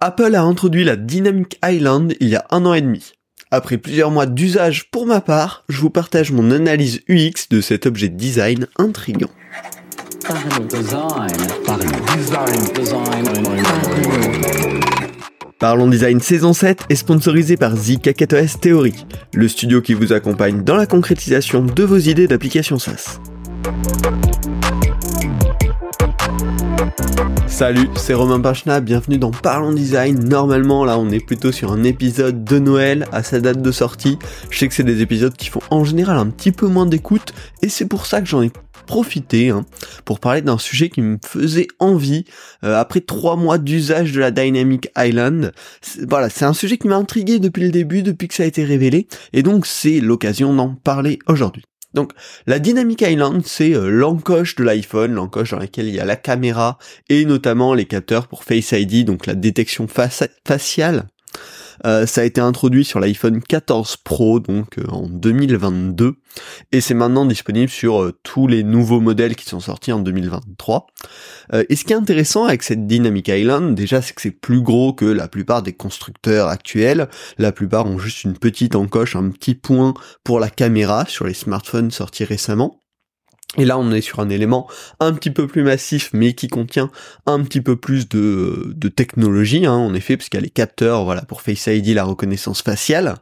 Apple a introduit la Dynamic Island il y a un an et demi. Après plusieurs mois d'usage pour ma part, je vous partage mon analyse UX de cet objet design intrigant. Parlons Design saison 7 est sponsorisé par ZKKTOS Theory, le studio qui vous accompagne dans la concrétisation de vos idées d'application SaaS. Salut, c'est Romain Pachna, bienvenue dans Parlons Design. Normalement, là, on est plutôt sur un épisode de Noël à sa date de sortie. Je sais que c'est des épisodes qui font en général un petit peu moins d'écoute, et c'est pour ça que j'en ai profité hein, pour parler d'un sujet qui me faisait envie euh, après trois mois d'usage de la Dynamic Island. Voilà, c'est un sujet qui m'a intrigué depuis le début, depuis que ça a été révélé, et donc c'est l'occasion d'en parler aujourd'hui. Donc la Dynamic Island, c'est euh, l'encoche de l'iPhone, l'encoche dans laquelle il y a la caméra et notamment les capteurs pour Face ID, donc la détection faciale. Euh, ça a été introduit sur l'iPhone 14 Pro donc euh, en 2022 et c'est maintenant disponible sur euh, tous les nouveaux modèles qui sont sortis en 2023. et ce qui est intéressant avec cette Dynamic Island, déjà c'est que c'est plus gros que la plupart des constructeurs actuels. La plupart ont juste une petite encoche, un petit point pour la caméra sur les smartphones sortis récemment. Et là, on est sur un élément un petit peu plus massif, mais qui contient un petit peu plus de, de technologie, hein, en effet, parce qu'il y a les capteurs, voilà, pour Face ID, la reconnaissance faciale.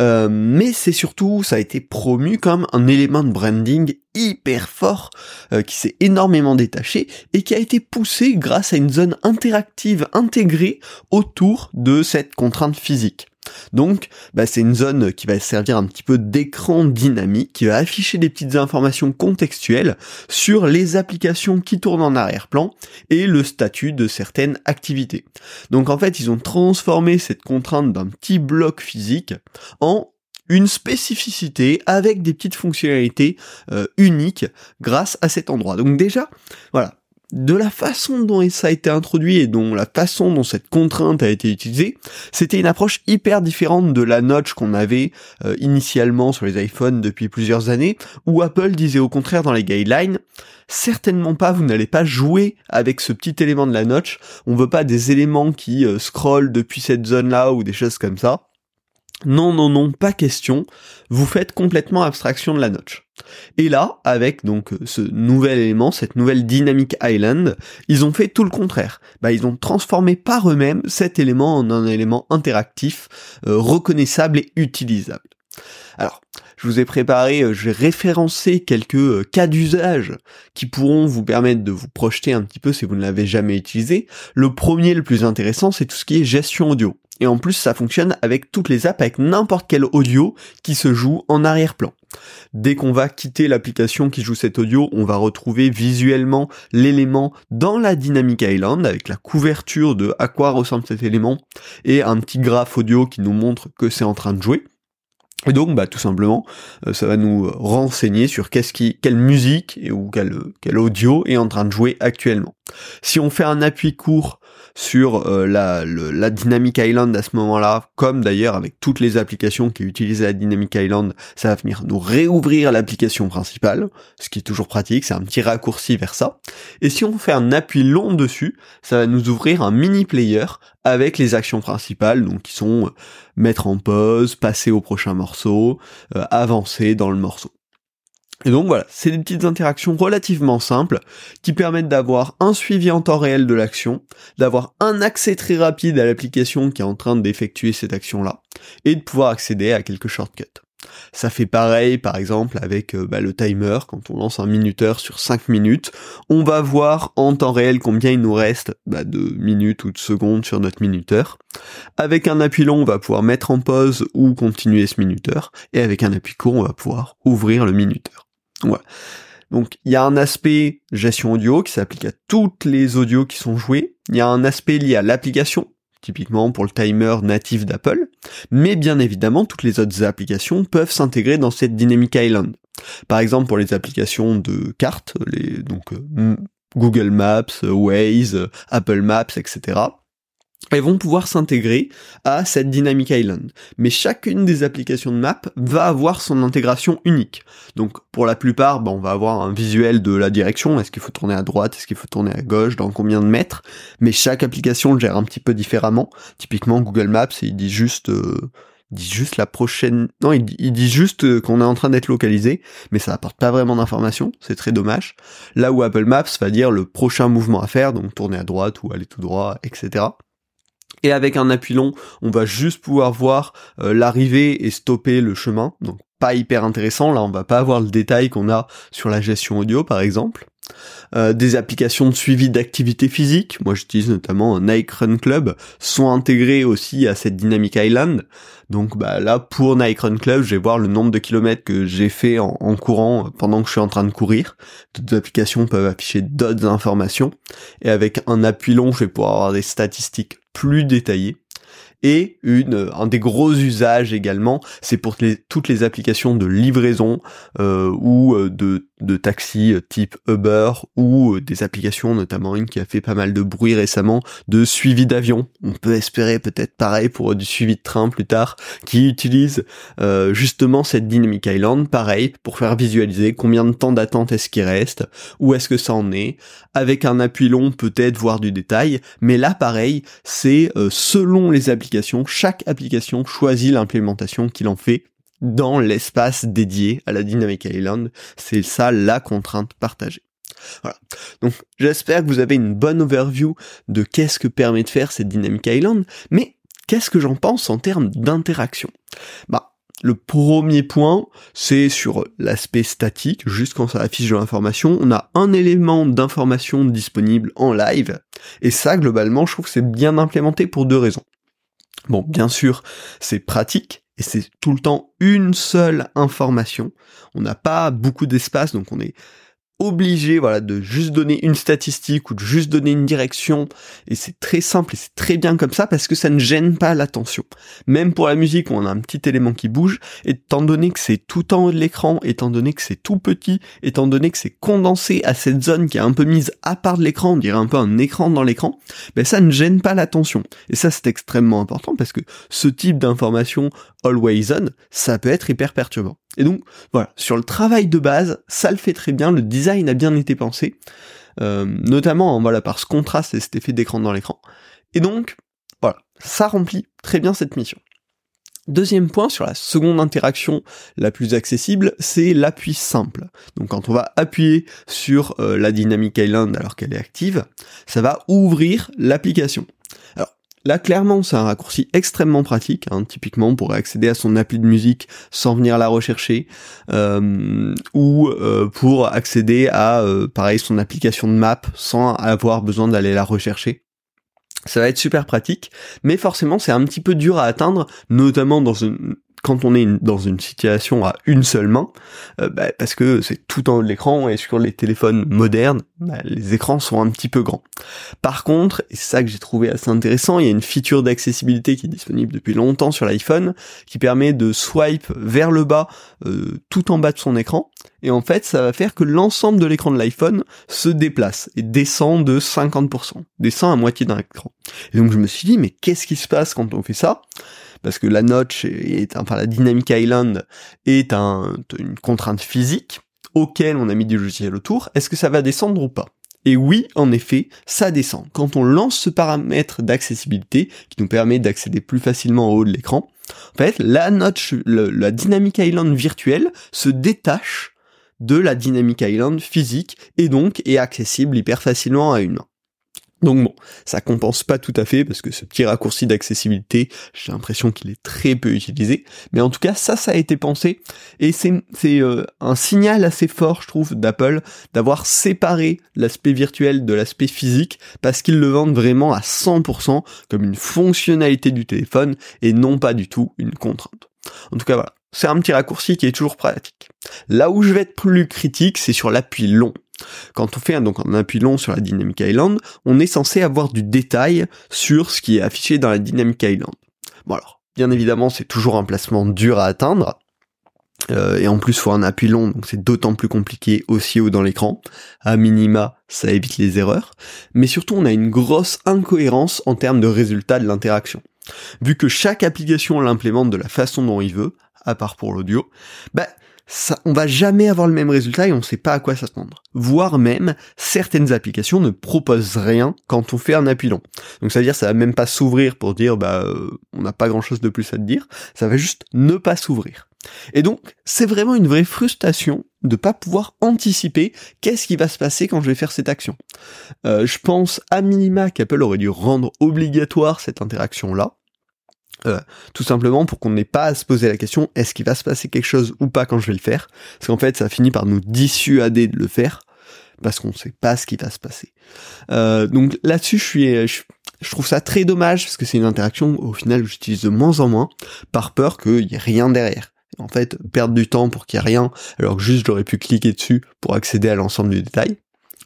Euh, mais c'est surtout, ça a été promu comme un élément de branding hyper fort, euh, qui s'est énormément détaché et qui a été poussé grâce à une zone interactive intégrée autour de cette contrainte physique. Donc, bah, c'est une zone qui va servir un petit peu d'écran dynamique, qui va afficher des petites informations contextuelles sur les applications qui tournent en arrière-plan et le statut de certaines activités. Donc en fait, ils ont transformé cette contrainte d'un petit bloc physique en une spécificité avec des petites fonctionnalités euh, uniques grâce à cet endroit. Donc déjà, voilà, de la façon dont ça a été introduit et dont la façon dont cette contrainte a été utilisée, c'était une approche hyper différente de la notch qu'on avait euh, initialement sur les iPhones depuis plusieurs années, où Apple disait au contraire dans les guidelines, certainement pas, vous n'allez pas jouer avec ce petit élément de la notch, on veut pas des éléments qui euh, scrollent depuis cette zone-là ou des choses comme ça. Non, non, non, pas question. Vous faites complètement abstraction de la notch. Et là, avec donc ce nouvel élément, cette nouvelle Dynamic Island, ils ont fait tout le contraire. Bah, ils ont transformé par eux-mêmes cet élément en un élément interactif, euh, reconnaissable et utilisable. Alors, je vous ai préparé, euh, j'ai référencé quelques euh, cas d'usage qui pourront vous permettre de vous projeter un petit peu si vous ne l'avez jamais utilisé. Le premier, le plus intéressant, c'est tout ce qui est gestion audio. Et en plus, ça fonctionne avec toutes les apps, avec n'importe quel audio qui se joue en arrière-plan. Dès qu'on va quitter l'application qui joue cet audio, on va retrouver visuellement l'élément dans la Dynamic Island avec la couverture de à quoi ressemble cet élément et un petit graphe audio qui nous montre que c'est en train de jouer. Et donc, bah, tout simplement, euh, ça va nous renseigner sur qu'est-ce qui, quelle musique ou quel, quel audio est en train de jouer actuellement. Si on fait un appui court sur euh, la, la Dynamic Island à ce moment-là, comme d'ailleurs avec toutes les applications qui utilisent la Dynamic Island, ça va venir nous réouvrir l'application principale, ce qui est toujours pratique, c'est un petit raccourci vers ça. Et si on fait un appui long dessus, ça va nous ouvrir un mini player avec les actions principales, donc qui sont euh, mettre en pause, passer au prochain morceau, euh, avancer dans le morceau. Et donc voilà, c'est des petites interactions relativement simples qui permettent d'avoir un suivi en temps réel de l'action, d'avoir un accès très rapide à l'application qui est en train d'effectuer cette action-là, et de pouvoir accéder à quelques shortcuts. Ça fait pareil par exemple avec euh, bah, le timer, quand on lance un minuteur sur 5 minutes, on va voir en temps réel combien il nous reste bah, de minutes ou de secondes sur notre minuteur. Avec un appui long, on va pouvoir mettre en pause ou continuer ce minuteur, et avec un appui court, on va pouvoir ouvrir le minuteur. Voilà. Donc il y a un aspect gestion audio qui s'applique à toutes les audios qui sont joués. Il y a un aspect lié à l'application, typiquement pour le timer natif d'Apple. Mais bien évidemment, toutes les autres applications peuvent s'intégrer dans cette Dynamic Island. Par exemple, pour les applications de cartes, les, donc euh, Google Maps, Waze, Apple Maps, etc. elles vont pouvoir s'intégrer à cette Dynamic Island. Mais chacune des applications de map va avoir son intégration unique. Donc pour la plupart, ben, on va avoir un visuel de la direction, est-ce qu'il faut tourner à droite, est-ce qu'il faut tourner à gauche, dans combien de mètres, mais chaque application le gère un petit peu différemment. Typiquement Google Maps, il dit juste... Euh, juste la prochaine... Non, il, dit juste euh, qu'on est en train d'être localisé, mais ça apporte pas vraiment d'informations, c'est très dommage. Là où Apple Maps va dire le prochain mouvement à faire, donc tourner à droite ou aller tout droit, etc. Et avec un appui long, on va juste pouvoir voir euh, l'arrivée et stopper le chemin. Donc pas hyper intéressant, là on va pas avoir le détail qu'on a sur la gestion audio par exemple. Euh, des applications de suivi d'activité physique, moi j'utilise notamment Nike Run Club, sont intégrées aussi à cette Dynamic Island. Donc bah là pour Nike Run Club, je vais voir le nombre de kilomètres que j'ai fait en, courant pendant que je suis en train de courir. D'autres applications peuvent afficher d'autres informations. Et avec un appui long, je vais pouvoir avoir des statistiques plus détaillées. Et une, un des gros usages également, c'est pour les, toutes les applications de livraison euh, ou euh, de, de taxi euh, type Uber ou des applications, notamment une qui a fait pas mal de bruit récemment, de suivi d'avion. On peut espérer peut-être pareil pour du suivi de train plus tard, qui utilise justement cette Dynamic Island, pareil, pour faire visualiser combien de temps d'attente est-ce qu'il reste, où est-ce que ça en est, avec un appui long peut-être voir du détail, mais là pareil, c'est selon les applications chaque application choisit l'implémentation qu'il en fait dans l'espace dédié à la Dynamic Island. C'est ça la contrainte partagée. Voilà. Donc j'espère que vous avez une bonne overview de qu'est-ce que permet de faire cette Dynamic Island, mais qu'est-ce que j'en pense en termes d'interaction? Bah le premier point, c'est sur l'aspect statique, juste quand ça affiche de l'information, on a un élément d'information disponible en live, et ça, globalement, je trouve que c'est bien implémenté pour deux raisons. Bon, bien sûr, c'est pratique et c'est tout le temps une seule information. On n'a pas beaucoup d'espace, donc on est obligé voilà de juste donner une statistique ou de juste donner une direction et c'est très simple et c'est très bien comme ça parce que ça ne gêne pas l'attention. Même pour la musique où on a un petit élément qui bouge, étant donné que c'est tout en haut de l'écran, étant donné que c'est tout petit, étant donné que c'est condensé à cette zone qui est un peu mise à part de l'écran, on dirait un peu un écran dans l'écran, ben ça ne gêne pas l'attention. Et ça c'est extrêmement important parce que ce type d'information always on, ça peut être hyper perturbant. Et donc voilà, sur le travail de base, ça le fait très bien, le design a bien été pensé, euh, notamment voilà par ce contraste et cet effet d'écran dans l'écran. Et donc voilà, ça remplit très bien cette mission. Deuxième point sur la seconde interaction la plus accessible, c'est l'appui simple. Donc quand on va appuyer sur euh, la Dynamic Island alors qu'elle est active, ça va ouvrir l'application. Là, clairement, c'est un raccourci extrêmement pratique. Hein. Typiquement, on pourrait accéder à son appli de musique sans venir la rechercher, euh, ou euh, pour accéder à, euh, pareil, son application de map sans avoir besoin d'aller la rechercher. Ça va être super pratique, mais forcément, c'est un petit peu dur à atteindre, notamment dans une quand on est dans une situation à une seule main, euh, bah, parce que c'est tout en haut de l'écran et sur les téléphones modernes, bah, les écrans sont un petit peu grands. Par contre, et c'est ça que j'ai trouvé assez intéressant, il y a une feature d'accessibilité qui est disponible depuis longtemps sur l'iPhone, qui permet de swipe vers le bas, euh, tout en bas de son écran, et en fait ça va faire que l'ensemble de l'écran de l'iPhone se déplace et descend de 50%, descend à moitié d'un écran. Et donc je me suis dit, mais qu'est-ce qui se passe quand on fait ça? Parce que la notch est, enfin la Dynamic Island est une contrainte physique auquel on a mis du logiciel autour, est-ce que ça va descendre ou pas? Et oui, en effet, ça descend. Quand on lance ce paramètre d'accessibilité, qui nous permet d'accéder plus facilement au haut de l'écran, en fait, la notch, la Dynamic Island virtuelle se détache de la Dynamic Island physique et donc est accessible hyper facilement à une main. Donc bon, ça compense pas tout à fait parce que ce petit raccourci d'accessibilité, j'ai l'impression qu'il est très peu utilisé. Mais en tout cas, ça, ça a été pensé et c'est euh, un signal assez fort, je trouve, d'Apple d'avoir séparé l'aspect virtuel de l'aspect physique parce qu'ils le vendent vraiment à 100% comme une fonctionnalité du téléphone et non pas du tout une contrainte. En tout cas, voilà. C'est un petit raccourci qui est toujours pratique. Là où je vais être plus critique, c'est sur l'appui long. Quand on fait un, donc un appui long sur la Dynamic Island, on est censé avoir du détail sur ce qui est affiché dans la Dynamic Island. Bon alors, bien évidemment, c'est toujours un placement dur à atteindre, Euh, et en plus, faut un appui long, donc c'est d'autant plus compliqué aussi haut dans l'écran. À minima, ça évite les erreurs. Mais surtout, on a une grosse incohérence en termes de résultats de l'interaction. Vu que chaque application l'implémente de la façon dont il veut, à part pour l'audio, bah, ça, on va jamais avoir le même résultat et on sait pas à quoi s'attendre. Voire même, certaines applications ne proposent rien quand on fait un appui long. Donc ça veut dire ça va même pas s'ouvrir pour dire bah euh, on n'a pas grand chose de plus à te dire, ça va juste ne pas s'ouvrir. Et donc, c'est vraiment une vraie frustration de pas pouvoir anticiper qu'est-ce qui va se passer quand je vais faire cette action. Euh, je pense à minima qu'Apple aurait dû rendre obligatoire cette interaction-là. Euh, tout simplement pour qu'on n'ait pas à se poser la question est-ce qu'il va se passer quelque chose ou pas quand je vais le faire? Parce qu'en fait ça finit par nous dissuader de le faire parce qu'on ne sait pas ce qui va se passer. Euh, donc là-dessus je suis je, je trouve ça très dommage parce que c'est une interaction au final que j'utilise de moins en moins par peur qu'il n'y ait rien derrière. En fait perdre du temps pour qu'il n'y ait rien, alors que juste j'aurais pu cliquer dessus pour accéder à l'ensemble du détail,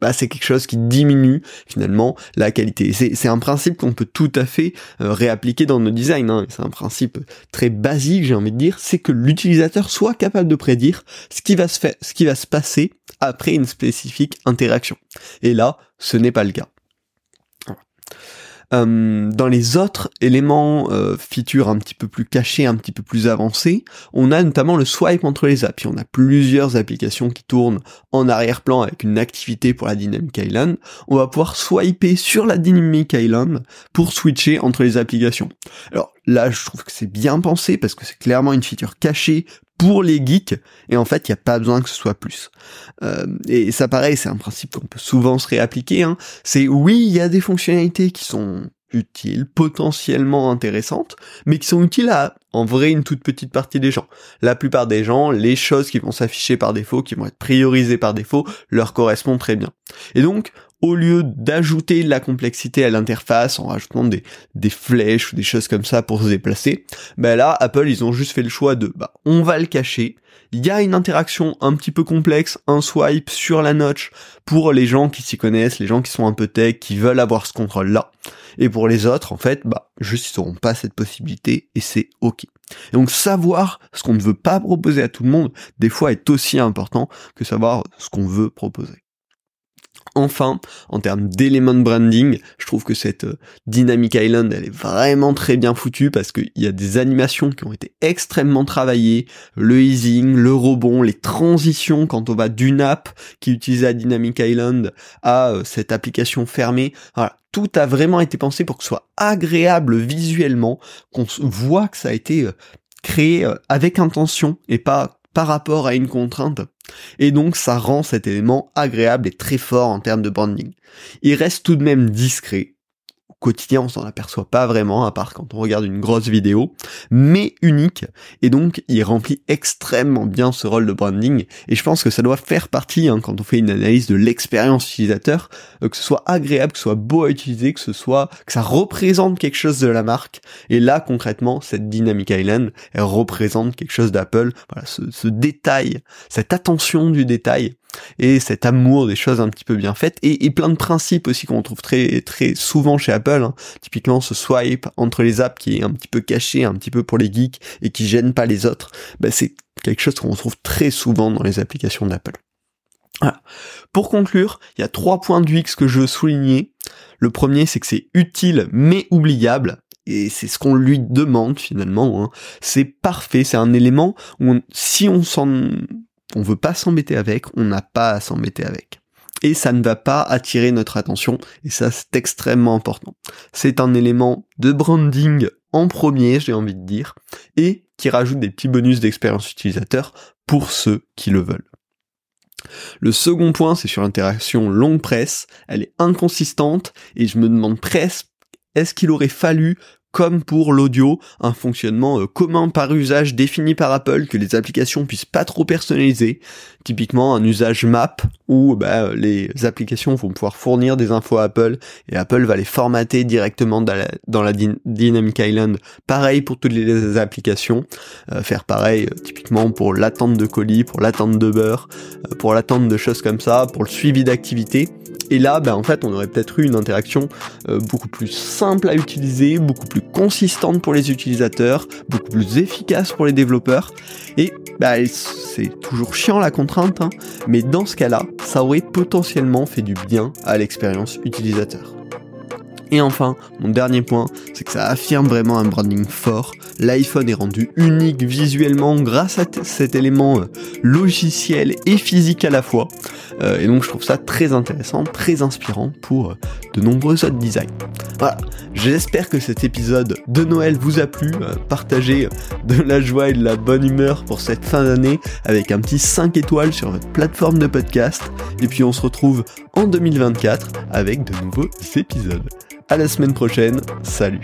bah c'est quelque chose qui diminue finalement la qualité. C'est un principe qu'on peut tout à fait euh, réappliquer dans nos designs. Hein. C'est un principe très basique, j'ai envie de dire, c'est que l'utilisateur soit capable de prédire ce qui va se faire, ce qui va se passer après une spécifique interaction. Et là, ce n'est pas le cas. Euh, dans les autres éléments euh, features un petit peu plus cachés, un petit peu plus avancés, on a notamment le swipe entre les apps. on a plusieurs applications qui tournent en arrière-plan avec une activité pour la Dynamic Island. On va pouvoir swiper sur la Dynamic Island pour switcher entre les applications. Alors là, je trouve que c'est bien pensé parce que c'est clairement une feature cachée pour les geeks, et en fait, il n'y a pas besoin que ce soit plus. Euh, et ça, pareil, c'est un principe qu'on peut souvent se réappliquer. Hein. C'est oui, il y a des fonctionnalités qui sont utiles, potentiellement intéressantes, mais qui sont utiles à, en vrai, une toute petite partie des gens. La plupart des gens, les choses qui vont s'afficher par défaut, qui vont être priorisées par défaut, leur correspondent très bien. Et donc, au lieu d'ajouter de la complexité à l'interface en rajoutant des, des flèches ou des choses comme ça pour se déplacer, ben là, Apple, ils ont juste fait le choix de, bah, on va le cacher. Il y a une interaction un petit peu complexe, un swipe sur la notch pour les gens qui s'y connaissent, les gens qui sont un peu tech, qui veulent avoir ce contrôle-là. Et pour les autres, en fait, bah, juste ils n'auront pas cette possibilité et c'est ok. Donc savoir ce qu'on ne veut pas proposer à tout le monde, des fois est aussi important que savoir ce qu'on veut proposer. Enfin, en termes d'éléments de branding, je trouve que cette euh, Dynamic Island, elle est vraiment très bien foutue parce qu'il y a des animations qui ont été extrêmement travaillées, le easing, le rebond, les transitions quand on va d'une app qui utilisait la Dynamic Island à euh, cette application fermée. Voilà, tout a vraiment été pensé pour que ce soit agréable visuellement, qu'on voit que ça a été euh, créé avec intention et pas par rapport à une contrainte. Et donc ça rend cet élément agréable et très fort en termes de branding. Il reste tout de même discret, quotidien, on s'en aperçoit pas vraiment, à part quand on regarde une grosse vidéo, mais unique, et donc il remplit extrêmement bien ce rôle de branding, et je pense que ça doit faire partie, hein, quand on fait une analyse de l'expérience utilisateur, euh, que ce soit agréable, que ce soit beau à utiliser, que ce soit, que ça représente quelque chose de la marque, et là, concrètement, cette Dynamic Island, elle représente quelque chose d'Apple, voilà, ce, ce détail, cette attention du détail, et cet amour des choses un petit peu bien faites et, plein de principes aussi qu'on trouve très très souvent chez Apple hein. typiquement ce swipe entre les apps qui est un petit peu caché un petit peu pour les geeks et qui gêne pas les autres bah, c'est quelque chose qu'on trouve très souvent dans les applications d'Apple voilà. Pour conclure, il y a trois points de UX que je veux souligner. Le premier, c'est que c'est utile mais oubliable et c'est ce qu'on lui demande finalement. Hein. C'est parfait, c'est un élément où si on s'en on veut pas s'embêter avec, on n'a pas à s'embêter avec. Et ça ne va pas attirer notre attention, et ça c'est extrêmement important. C'est un élément de branding en premier, j'ai envie de dire, et qui rajoute des petits bonus d'expérience utilisateur pour ceux qui le veulent. Le second point, c'est sur l'interaction longue presse. Elle est inconsistante et je me demande presque est-ce qu'il aurait fallu comme pour l'audio, un fonctionnement euh, commun par usage défini par Apple que les applications puissent pas trop personnaliser. Typiquement un usage map où bah, les applications vont pouvoir fournir des infos à Apple et Apple va les formater directement dans la, Dynamic Island. Pareil pour toutes les applications. Euh, faire pareil euh, typiquement pour l'attente de colis, pour l'attente de beurre, pour l'attente de choses comme ça, pour le suivi d'activité. Et là, bah, en fait, on aurait peut-être eu une interaction euh, beaucoup plus simple à utiliser, beaucoup plus consistante pour les utilisateurs, beaucoup plus efficace pour les développeurs. Et bah, c'est toujours chiant la contrainte, hein, mais dans ce cas-là, ça aurait potentiellement fait du bien à l'expérience utilisateur. Et enfin, mon dernier point, c'est que ça affirme vraiment un branding fort. L'iPhone est rendu unique visuellement grâce à cet élément euh, logiciel et physique à la fois. Euh, et donc je trouve ça très intéressant, très inspirant pour euh, de nombreux autres designs. Voilà, j'espère que cet épisode de Noël vous a plu. partagez de la joie et de la bonne humeur pour cette fin d'année avec un petit 5 étoiles sur votre plateforme de podcast. Et puis on se retrouve en 2024 avec de nouveaux épisodes. À la semaine prochaine. Salut.